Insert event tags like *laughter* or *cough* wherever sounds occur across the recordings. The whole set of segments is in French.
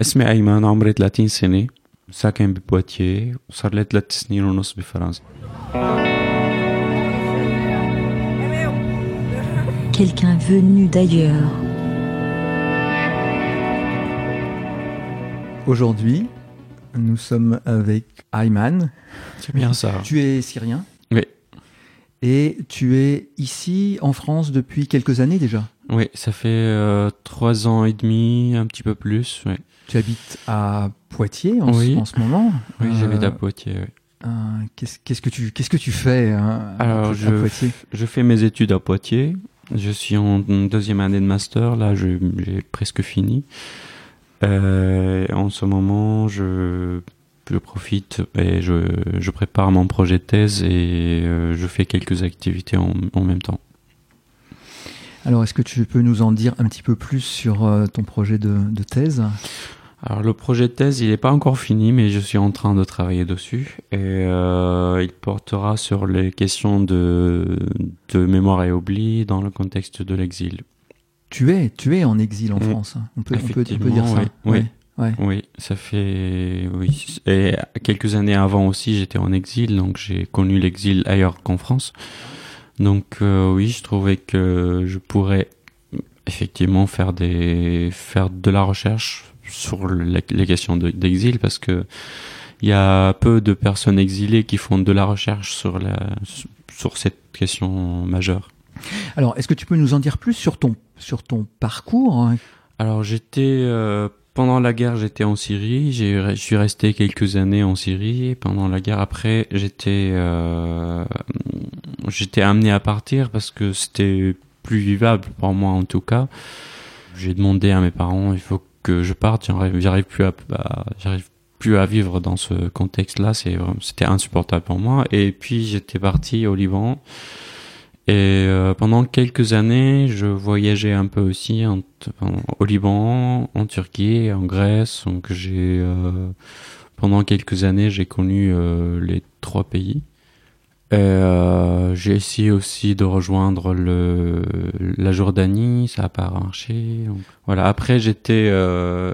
اسمي أيمن عمري 30 سنة ساكن ببواتيه وصار لي ثلاث سنين ونص بفرنسا Quelqu'un venu d'ailleurs. Aujourd'hui, nous sommes avec Ayman. C'est bien ça. Tu es syrien Oui. Et tu es ici en France depuis quelques années déjà Oui, ça fait euh, trois ans et demi, un petit peu plus. Oui, Tu habites à Poitiers en, Oui. ce, en ce moment oui Euh, j'habite à Poitiers. oui. euh, Qu'est-ce qu'est-ce que tu qu'est-ce que tu fais hein, Alors, à je, Poitiers? je fais mes études à Poitiers. Je suis en deuxième année de master. Là, je- j'ai presque fini. Euh, en ce moment, je, je profite et je, je prépare mon projet de thèse et euh, je fais quelques activités en, en même temps. Alors, est-ce que tu peux nous en dire un petit peu plus sur euh, ton projet de, de thèse? Alors le projet de thèse, il n'est pas encore fini, mais je suis en train de travailler dessus et euh, il portera sur les questions de, de mémoire et oubli dans le contexte de l'exil. Tu es tu es en exil en Mm. France. hein. On peut, on peut, on peut dire ça. oui, oui. Ouais, ouais. Oui, ça fait oui. Et quelques années avant aussi, j'étais en exil, donc j'ai connu l'exil ailleurs qu'en France. Donc euh, oui, je trouvais que je pourrais effectivement faire des faire de la recherche sur les questions de- d'exil parce que il y a peu de personnes exilées qui font de la recherche sur la sur cette question majeure. Alors, est-ce que tu peux nous en dire plus sur ton sur ton parcours hein? Alors j'étais euh, pendant la guerre, j'étais en Syrie. Je suis resté quelques années en Syrie. Et pendant la guerre, après, j'étais euh, j'étais amené à partir parce que c'était plus vivable pour moi en tout cas. J'ai demandé à mes parents, il faut que je parte. J'arrive, plus à, j'arrive plus à vivre dans ce contexte-là. C'était insupportable pour moi. Et puis j'étais parti au Liban. Et euh, pendant quelques années, je voyageais un peu aussi au Liban, en Turquie, en Grèce. Donc j'ai euh, pendant quelques années, j'ai connu euh, les trois pays. Et, euh, j'ai essayé aussi de rejoindre le la Jordanie, ça a pas marché. Donc, voilà. Après, j'étais, euh,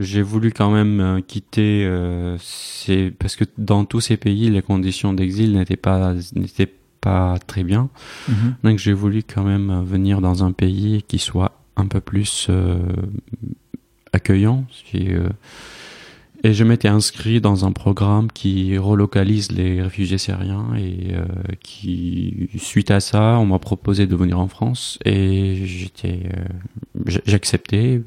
j'ai voulu quand même euh, quitter. Euh, ces, parce que dans tous ces pays, les conditions d'exil n'étaient pas n'étaient pas très bien. Mhm. Donc j'ai voulu quand même euh, venir dans un pays qui soit un peu plus euh, accueillant. Si, et je m'étais inscrit dans un programme qui relocalise les réfugiés syriens et euh, qui, suite à ça, on m'a proposé de venir en France et j'étais, euh, j'acceptais.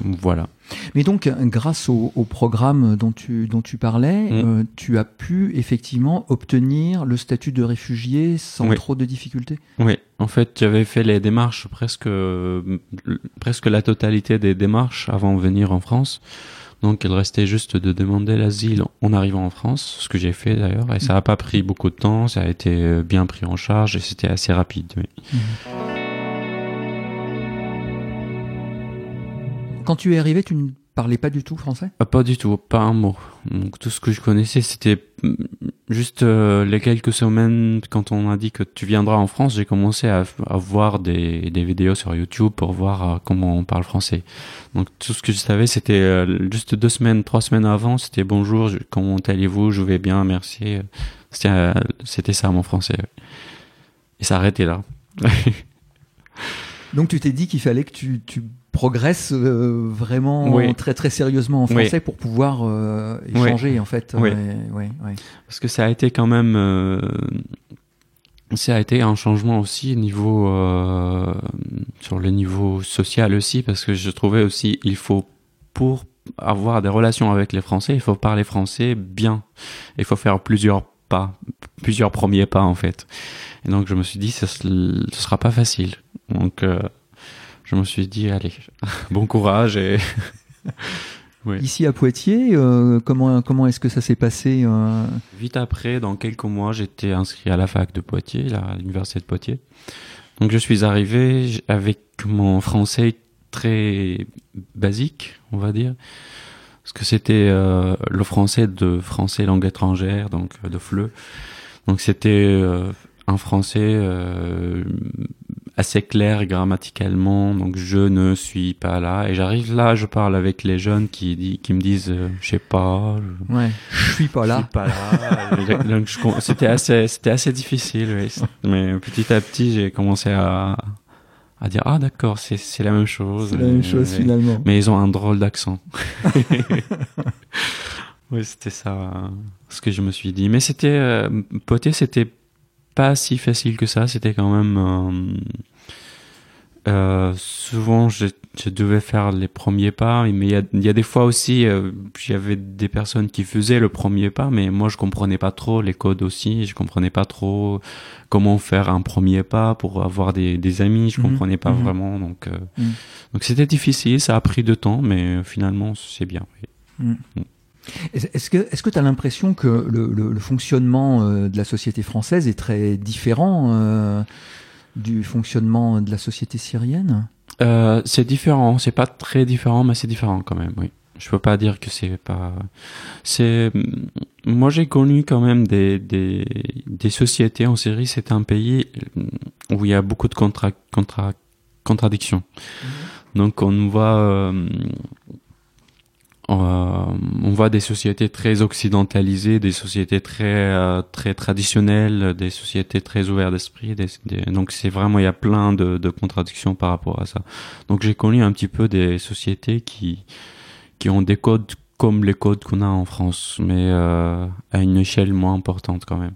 Voilà. Mais donc, grâce au, au programme dont tu, dont tu parlais, Mm. euh, tu as pu effectivement obtenir le statut de réfugié sans Oui. trop de difficultés? Oui, en fait, j'avais fait les démarches presque presque la totalité des démarches avant de venir en France. Donc, il restait juste de demander l'asile en arrivant en France, ce que j'ai fait d'ailleurs, et ça n'a pas pris beaucoup de temps, ça a été euh, bien pris en charge et c'était assez rapide. Quand tu es arrivé, tu ne parlais pas du tout français? Ah, Pas du tout, pas un mot. Donc tout ce que je connaissais, c'était juste euh, les quelques semaines quand on a dit que tu viendras en France, j'ai commencé à, à voir des, des vidéos sur YouTube pour voir euh, comment on parle français. Donc tout ce que je savais, c'était euh, juste deux semaines, trois semaines avant, c'était bonjour, je- comment allez-vous, je vais bien, merci. C'était ça mon français. Et ça arrêtait là. *laughs* Donc tu t'es dit qu'il fallait que tu, tu progresses euh, vraiment Oui. très très sérieusement en Oui. français pour pouvoir euh, échanger en fait. Oui. Ouais, ouais, ouais. Parce que ça a été quand même, euh, ça a été un changement aussi niveau euh, sur le niveau social aussi, parce que je trouvais aussi il faut pour avoir des relations avec les Français, il faut parler français bien, il faut faire plusieurs pas, plusieurs premiers pas en fait. Et donc je me suis dit ce, ce sera pas facile. Donc euh, je me suis dit allez, *laughs* bon courage et *laughs* Oui. Ici à Poitiers, euh, comment comment est-ce que ça s'est passé euh, Vite après, dans quelques mois, j'étais inscrit à la fac de Poitiers, là, à l'université de Poitiers. Donc je suis arrivé avec mon français très basique, on va dire, parce que c'était euh, le français de français langue étrangère, donc de FLE. Donc c'était euh, un français euh, assez clair grammaticalement, donc je ne suis pas là. Et j'arrive là, je parle avec les jeunes qui, qui me disent, euh, je sais pas, je, Ouais, je suis pas là. *laughs* c'était assez, c'était assez difficile, oui. Mais petit à petit, j'ai commencé à, à dire, ah d'accord, c'est, c'est la même chose. C'est la même chose Mais- finalement. Mais ils ont un drôle d'accent. *laughs* oui, c'était ça, euh, ce que je me suis dit. Mais c'était, euh, poter, c'était pas si facile que ça. C'était quand même, euh, euh, souvent, je, je devais faire les premiers pas, mais il y a, il y a des fois aussi, euh, j'avais des personnes qui faisaient le premier pas, mais moi, je comprenais pas trop les codes aussi. Je comprenais pas trop comment faire un premier pas pour avoir des, des amis. Je Mhm, comprenais pas mhm. vraiment, donc. euh, Mhm. donc c'était difficile, ça a pris du temps, mais finalement c'est bien. oui. Est-ce que est-ce que tu as l'impression que le, le- le fonctionnement euh, de la société française est très différent euh, du fonctionnement de la société syrienne? Euh, c'est différent, c'est pas très différent, mais c'est différent quand même. Oui, je peux pas dire que c'est pas. C'est moi j'ai connu quand même des des des sociétés en Syrie. C'est un pays où il y a beaucoup de contra, contra contradictions. Donc on voit euh, on voit des sociétés très occidentalisées, des sociétés très euh, très traditionnelles, des sociétés très ouvertes d'esprit. Des, des- donc c'est vraiment il y a plein de, de contradictions par rapport à ça. Donc j'ai connu un petit peu des sociétés qui qui ont des codes comme les codes qu'on a en France, mais euh, à une échelle moins importante quand même.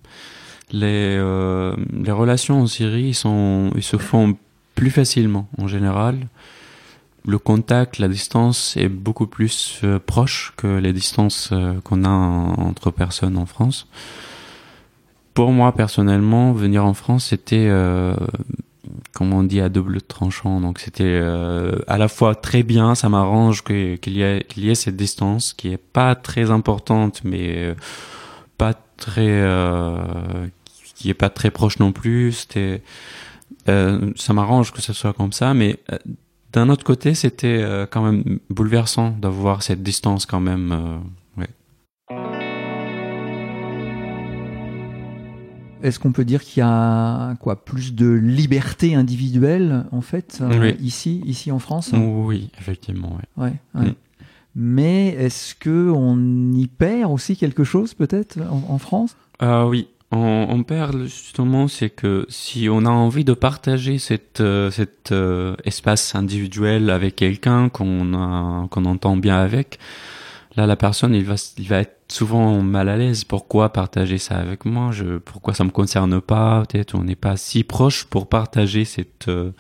Les euh, les relations en Syrie sont ils se font plus facilement en général le contact, la distance est beaucoup plus euh, proche que les distances euh, qu'on a en- entre personnes en France. Pour moi, personnellement, venir en France, c'était, euh, comme on dit, à double tranchant. Donc, c'était euh, à la fois très bien, ça m'arrange qu'il y, ait- qu'il y ait cette distance qui est pas très importante, mais pas très, qui est pas très proche non plus. C'était, ça m'arrange que ce soit comme ça, mais d'un autre côté, c'était euh, quand même bouleversant d'avoir cette distance quand même. euh, ouais. Est-ce qu'on peut dire qu'il y a quoi plus de liberté individuelle en fait euh, Oui. ici ici en France? Oui, effectivement. ouais. Ouais, ouais. Mm. Mais est-ce que on y perd aussi quelque chose peut-être en, en France? Euh, oui, on, on perd justement, c'est que si on a envie de partager cette, euh, cet euh, espace individuel avec quelqu'un qu'on qu'on entend bien avec, là la personne il va il va être souvent mal à l'aise. Pourquoi partager ça avec moi? Je pourquoi ça me concerne pas? Peut-être on n'est pas si proche pour partager cette. euh,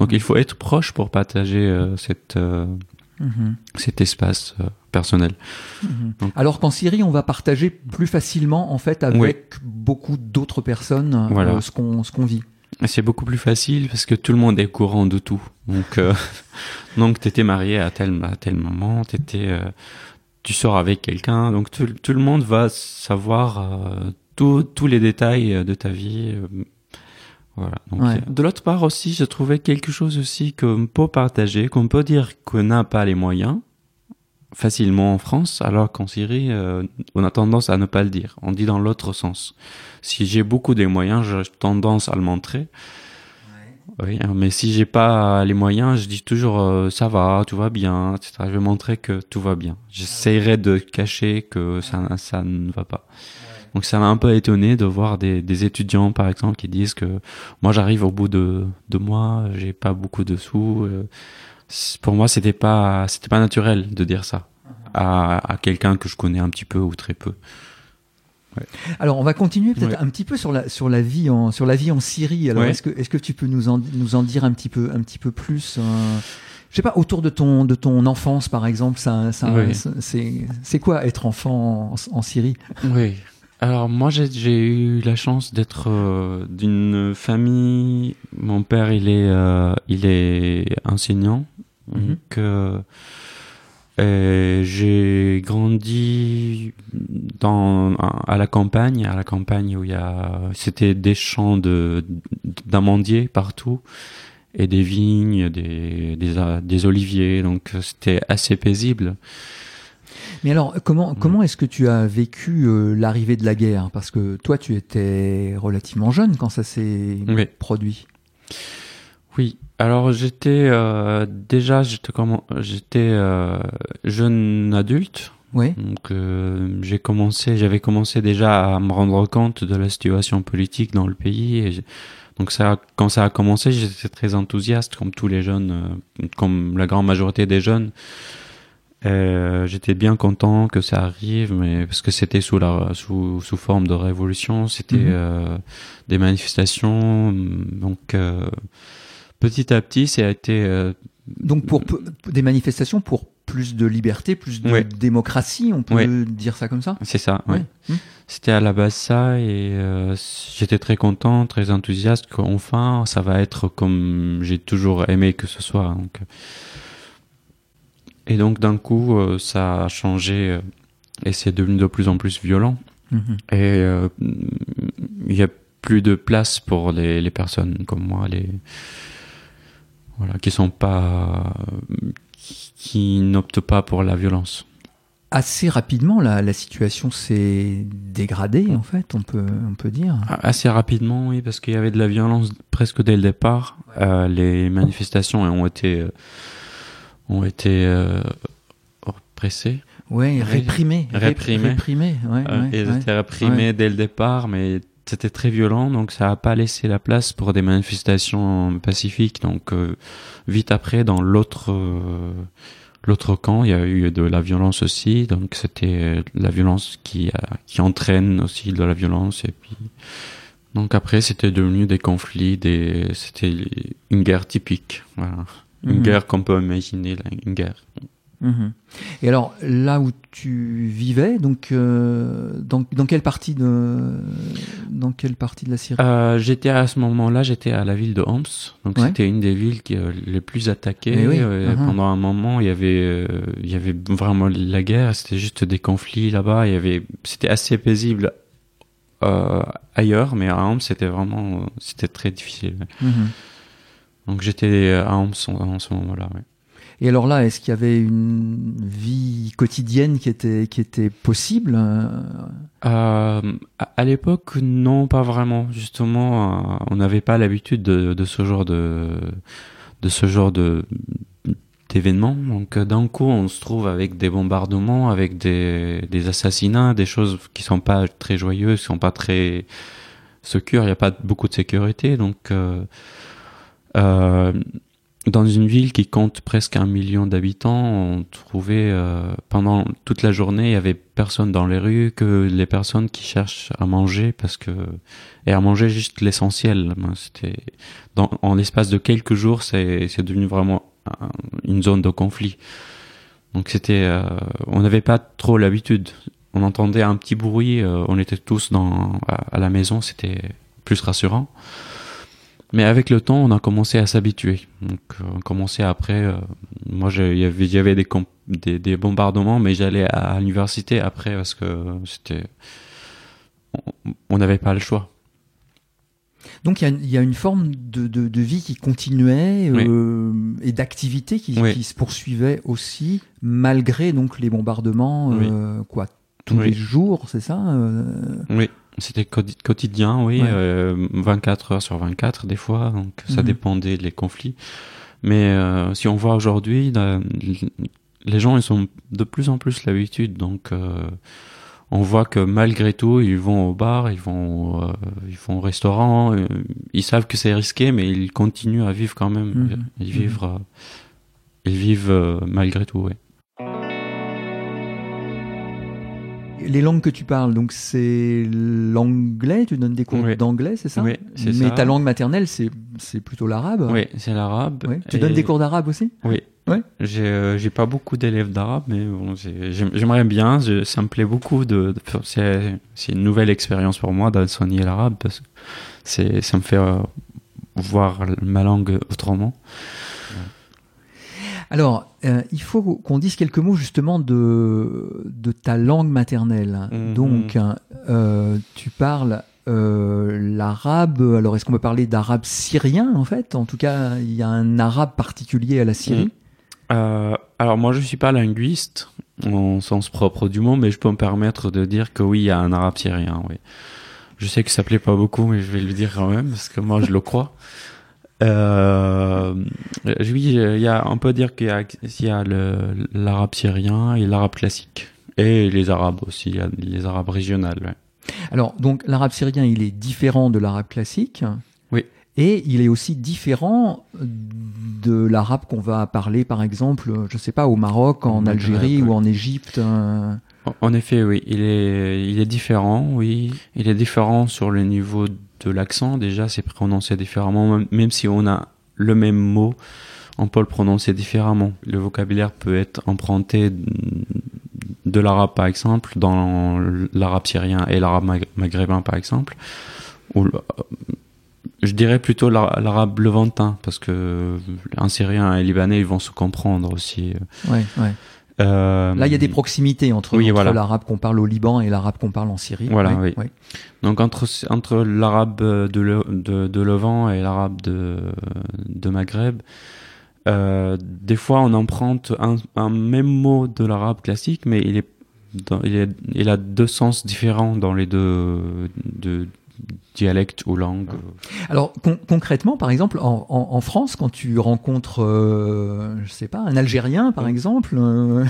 Donc il faut être proche pour partager euh, cette Mhm, cet espace euh, personnel. mhm. Donc- Alors qu'en Syrie, on va partager plus facilement en fait avec beaucoup d'autres personnes euh, Voilà. ce qu'on ce qu'on vit. C'est beaucoup plus facile parce que tout le monde est au courant de tout. Donc, euh, *laughs* donc t'étais marié à tel à tel moment, t'étais, euh, tu sors avec quelqu'un, donc tout, tout le monde va savoir tous les détails de ta vie. Voilà. Donc, Ouais. De l'autre part aussi, je trouvais quelque chose aussi qu'on peut partager, qu'on peut dire qu'on n'a pas les moyens facilement en France, alors qu'en Syrie, euh, on a tendance à ne pas le dire. On dit dans l'autre sens. Si j'ai beaucoup de moyens, j'ai tendance à le montrer. Oui, hein, mais si j'ai pas les moyens, je dis toujours euh, ça va, tout va bien, etc. Je vais montrer que tout va bien. J'essaierai de cacher que ça, ça ne va pas. Donc ça m'a un peu étonné de voir des, des étudiants, par exemple, qui disent que moi j'arrive au bout de deux mois, j'ai pas beaucoup de sous. euh, pour moi, c'était pas, c'était pas naturel de dire ça à, à quelqu'un que je connais un petit peu ou très peu. Alors on va continuer peut-être Ouais. un petit peu sur la sur la vie en sur la vie en Syrie. Alors Ouais. est-ce que est-ce que tu peux nous en nous en dire un petit peu un petit peu plus euh, je sais pas autour de ton de ton enfance par exemple ça, ça c'est quoi être enfant en, en Syrie? Oui. Alors moi j'ai eu la chance d'être euh, d'une famille. Mon père il est euh, il est enseignant. Mhm. Donc euh, et j'ai grandi dans à la campagne, à la campagne où il y a c'était des champs de d'amandiers partout et des vignes, des des, des oliviers. Donc c'était assez paisible. Mais alors comment comment est-ce que tu as vécu euh, l'arrivée de la guerre? Parce que toi tu étais relativement jeune quand ça s'est Oui. produit. Oui. Alors j'étais euh, déjà j'étais comment j'étais euh, jeune adulte. Oui. Donc euh, j'ai commencé j'avais commencé déjà à me rendre compte de la situation politique dans le pays et j'ai- donc ça quand ça a commencé j'étais très enthousiaste comme tous les jeunes euh, comme la grande majorité des jeunes. Euh, j'étais bien content que ça arrive mais parce que c'était sous la sous sous forme de révolution, c'était Mhm. euh, des manifestations donc euh, petit à petit ça a été euh, Donc pour des manifestations pour plus de liberté, plus de démocratie, on peut dire ça comme ça? C'est ça ouais. Oui. Hmm. C'était à la base ça et euh, j'étais très content, très enthousiaste qu'enfin ça va être comme j'ai toujours aimé que ce soit. Donc. Et donc d'un coup euh, ça a changé euh, et c'est devenu de plus en plus violent Mhm. et euh, il y a plus de place pour les, les personnes comme moi, les voilà qui sont pas qui, n'optent pas pour la violence. Assez rapidement, la, la situation s'est dégradée, en fait, on peut, on peut dire. Assez rapidement, oui, parce qu'il y avait de la violence presque dès le départ. Euh, les manifestations ont été ont été euh, repressées. Ouais, Oui. réprimé. rép- Réprimé. Réprimé, ouais. Euh, ouais, et ouais. étaient réprimées dès le départ, mais c'était très violent, donc ça n'a pas laissé la place pour des manifestations pacifiques. Donc euh, vite après, dans l'autre euh, l'autre camp, il y a eu de la violence aussi. Donc c'était la violence qui a- qui entraîne aussi de la violence et puis donc après c'était devenu des conflits, des c'était une guerre typique, voilà. Une Mhm. guerre qu'on peut imaginer, là, une guerre. Mhm. Et alors, là où tu vivais, donc, euh, dans, dans quelle partie de, dans quelle partie de la Syrie? Euh, j'étais à ce moment-là, j'étais à la ville de Homs, donc Ouais. c'était une des villes qui, euh, les plus attaquées. Mais oui, Euh, uh-huh. Pendant un moment, il y avait, euh, il y avait vraiment la guerre. C'était juste des conflits là-bas. Il y avait, c'était assez paisible euh, ailleurs, mais à Homs, c'était vraiment, c'était très difficile. Mhm. Donc j'étais à Homs en, ce moment-là. ouais. Et alors là, est-ce qu'il y avait une vie quotidienne qui était, qui était possible euh, Euh, à, l'époque, non, pas vraiment. Justement, euh, on n'avait pas l'habitude de, de ce genre de, de ce genre de d'événements. Donc, d'un coup, on se trouve avec des bombardements, avec des, des assassinats, des choses qui sont pas très joyeuses, qui sont pas très secures. Il n'y a pas beaucoup de sécurité. Donc, euh, dans une ville qui compte presque un million d'habitants, on trouvait euh, pendant toute la journée, il y avait personne dans les rues que les personnes qui cherchent à manger parce que et à manger juste l'essentiel. C'était en l'espace de quelques jours, c'est c'est devenu vraiment un- une zone de conflit. Donc c'était, euh, on n'avait pas trop l'habitude. On entendait un petit bruit, euh, on était tous dans à la maison, c'était plus rassurant. Mais avec le temps, on a commencé à s'habituer. Donc, euh, on commençait après. euh, moi, il y avait, il y avait des, des, des bombardements, mais j'allais à, à l'université après parce que c'était, on- n'avait pas le choix. Donc il y y a une forme de, de, de vie qui continuait Oui. euh, et d'activité qui, Oui. qui se poursuivait aussi malgré donc les bombardements Oui. euh, quoi tous les jours, c'est ça euh, Oui, c'était quoti- quotidien, oui, Ouais. euh, 24 heures sur 24 des fois, donc ça Mhm. dépendait des conflits. Mais euh, si on voit aujourd'hui, les gens ils ont de plus en plus l'habitude, donc euh, on voit que malgré tout, ils vont au bar, ils vont, euh, ils vont au restaurant, euh, ils savent que c'est risqué, mais ils continuent à vivre quand même. Mhm. Ils vivent, euh, ils vivent malgré tout, ouais. Les langues que tu parles, donc c'est l'anglais, tu donnes des cours Oui. d'anglais, c'est ça Oui, c'est Mais ça. ta langue maternelle, c'est c'est plutôt l'arabe Oui, c'est l'arabe. Tu Et- donnes des cours d'arabe aussi Oui. Ouais. J'ai euh, j'ai pas beaucoup d'élèves d'arabe, mais bon, j'ai- j'aime- j'aimerais bien. je- ça me plaît beaucoup de. de faire- c'est c'est une nouvelle expérience pour moi d'enseigner l'arabe parce que c'est ça me fait euh, voir ma langue autrement. Alors, euh, il faut qu'on dise quelques mots justement de, de ta langue maternelle. Mhm. Donc, euh, tu parles euh, l'arabe. Alors, est-ce qu'on peut parler d'arabe syrien en fait? En tout cas, il y a un arabe particulier à la Syrie. Euh, alors moi je suis pas linguiste au sens propre du mot, mais je peux me permettre de dire que oui, il y a un arabe syrien. Oui. Je sais que ça plaît pas beaucoup, mais je vais le dire quand même parce que moi je le crois. *laughs* Euh, oui, il y a, on peut dire qu'il y a, il y a l'arabe syrien et l'arabe classique. Et les arabes aussi, il y a les arabes régionales. ouais. Alors, donc, l'arabe syrien, il est différent de l'arabe classique. Oui. Et il est aussi différent de l'arabe qu'on va parler, par exemple, je sais pas, au Maroc, en Algérie ou en Égypte. euh. En- En effet, oui, il est, il est différent, oui. Il est différent sur le niveau l'accent. Déjà, c'est prononcé différemment, même- si on a le même mot, on peut le prononcer différemment. Le vocabulaire peut être emprunté de l'arabe, par exemple, dans l'arabe syrien et l'arabe mag- maghrébin, par exemple. Ou le- je dirais plutôt l'ara- l'arabe levantin, parce que un syrien et un libanais, ils vont se comprendre aussi. Ouais, ouais. Euh, Là, il y a des proximités entre, Oui, entre voilà. l'arabe qu'on parle au Liban et l'arabe qu'on parle en Syrie. Voilà, oui. Donc entre entre l'arabe de, Le- de, de Levant et l'arabe de, de Maghreb, euh, des fois on emprunte un, un même mot de l'arabe classique, mais il est, dans- il est il a deux sens différents dans les deux, deux dialectes ou langues. Alors con- concrètement, par exemple, en, en- en France, quand tu rencontres, euh, je sais pas, un Algérien, par Oui. exemple, euh,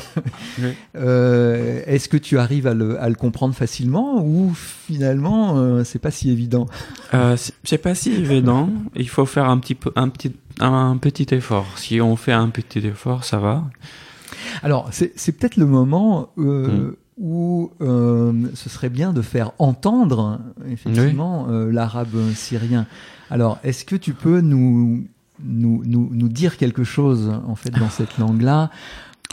Oui. *laughs* euh, est-ce que tu arrives à le, à le comprendre facilement ou finalement euh, c'est pas si évident? Euh, c'est pas si évident. Il faut faire un petit peu un petit un petit effort. Si on fait un petit effort, ça va. Alors c'est c'est peut-être le moment. euh, Mm Où euh, ce serait bien de faire entendre effectivement euh, l'arabe syrien. Alors, est-ce que tu peux nous, nous, nous, nous dire quelque chose en fait dans cette langue-là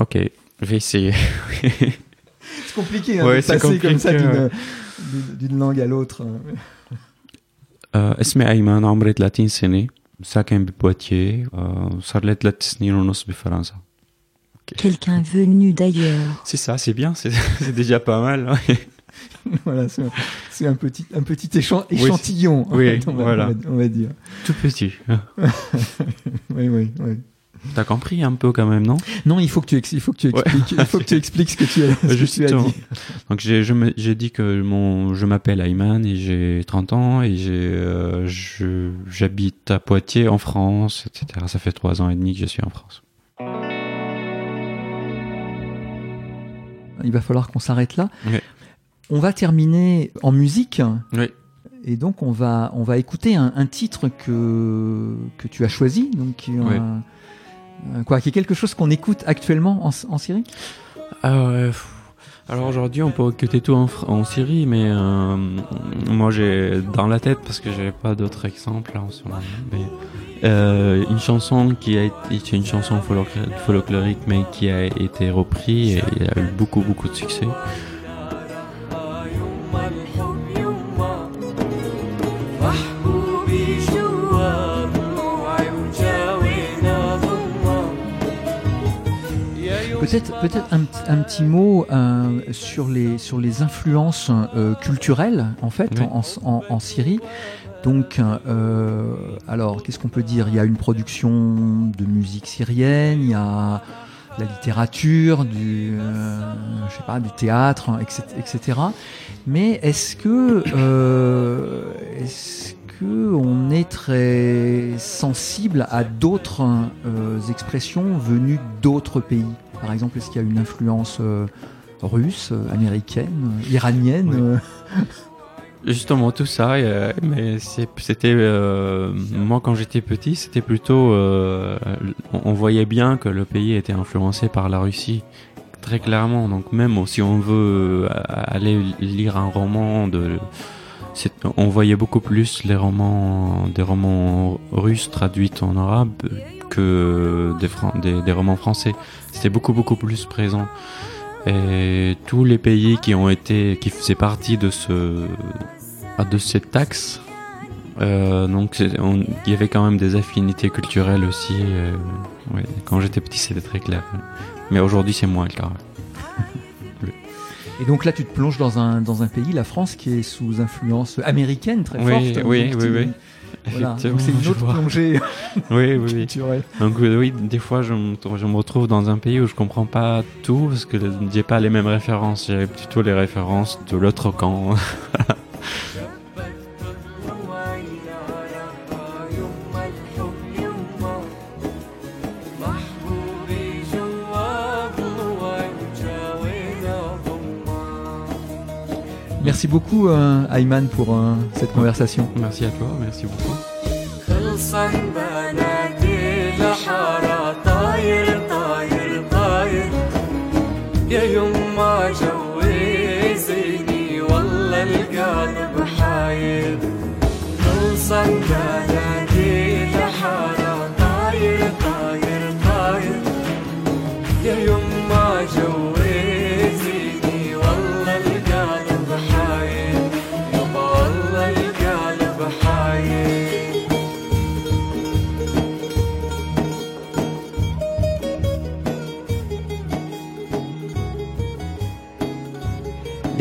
Ok, je vais essayer. *laughs* C'est compliqué hein, Ouais, de c'est passer comme ça compliqué, d'une ouais. d'une- d'une langue à l'autre. آه، اسمي أيمن عمري 30 سنة ساكن ببواتيه آه، صار لي ثلاث سنين ونص بفرنسا Quelqu'un venu d'ailleurs. C'est ça, c'est bien, c'est *laughs* déjà pas mal. ouais. *laughs* voilà, c'est un, petit, un petit échan- Oui, échantillon, en oui, fait, on, va, voilà. on va- on va dire. Tout petit. *laughs* Oui, oui, oui. T'as compris un peu quand même, non? Non, il faut que tu, ex- il faut que tu Ouais. expliques, il faut que tu expliques ce que tu as, ce que tu as Justement. dit. Donc j'ai dit que mon je m'appelle Ayman et j'ai 30 ans et j'ai euh, j'habite à Poitiers en France, etc. Ça fait trois ans et demi que je suis en France. Il va falloir qu'on s'arrête là. On va terminer en musique. Oui. Et donc on va on va écouter un, un titre que que tu as choisi donc qui, est Oui. un- un- quoi qui est quelque chose qu'on écoute actuellement en, en Syrie? Pff. Alors aujourd'hui, on peut écouter tout en, Syrie, mais euh, moi j'ai dans la tête parce que j'ai pas d'autres exemples là, en ce moment. Mais, euh, une chanson qui a été une chanson folklor- folklorique, mais qui a été reprise et a eu beaucoup beaucoup de succès. Peut-être peut-être un, petit- un petit mot euh, sur les sur les influences euh, culturelles en fait Oui. en, en, en Syrie. Donc euh, alors qu'est-ce qu'on peut dire? Il y a une production de musique syrienne, il y a la littérature, du euh, je sais pas du théâtre, etc. etc. Mais est-ce que euh, est-ce que on est très sensible à d'autres euh, expressions venues d'autres pays? Par exemple, est-ce qu'il y a une influence euh, russe, américaine, iranienne? Oui. *laughs* Justement tout ça, euh, mais c'était euh, moi quand j'étais petit, c'était plutôt euh, on, voyait bien que le pays était influencé par la Russie très clairement. Donc même si on veut euh, aller lire un roman de on voyait beaucoup plus les romans des romans russes traduits en arabe que des romans français. C'était beaucoup beaucoup plus présent. Et tous les pays qui faisaient partie de ce, ah, de cette taxe, euh, donc il y avait quand même des affinités culturelles aussi. euh. Quand j'étais petit, c'était très clair. Mais aujourd'hui, c'est moins le cas. Et donc là, tu te plonges dans un dans un pays, la France, qui est sous influence américaine très Oui, forte. oui, Donc oui, tu- oui. Voilà. Donc c'est une autre plongée Oui, *laughs* oui, oui. culturelle. Donc euh, oui, des fois, je me, je me retrouve dans un pays où je comprends pas tout parce que j'ai pas les mêmes références. J'ai plutôt les références de l'autre camp. *laughs* Merci beaucoup, euh, Ayman, pour euh, cette conversation. Merci à toi, merci beaucoup.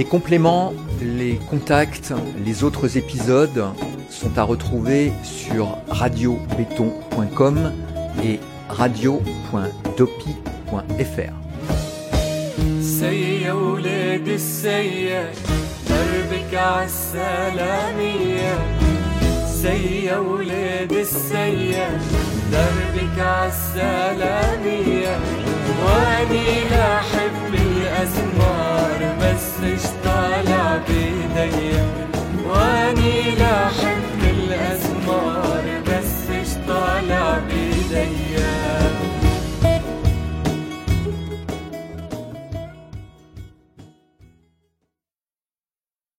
compléments, les contacts, les autres épisodes sont à retrouver sur radiobéton.com et radio.dopi.fr. سي يا ولاد السيا دربك عالسلامية سي يا ولاد السيا دربك عالسلامية واني لا أزمار مسج طالع بإيدي وأني الأزمار طالع بإيدي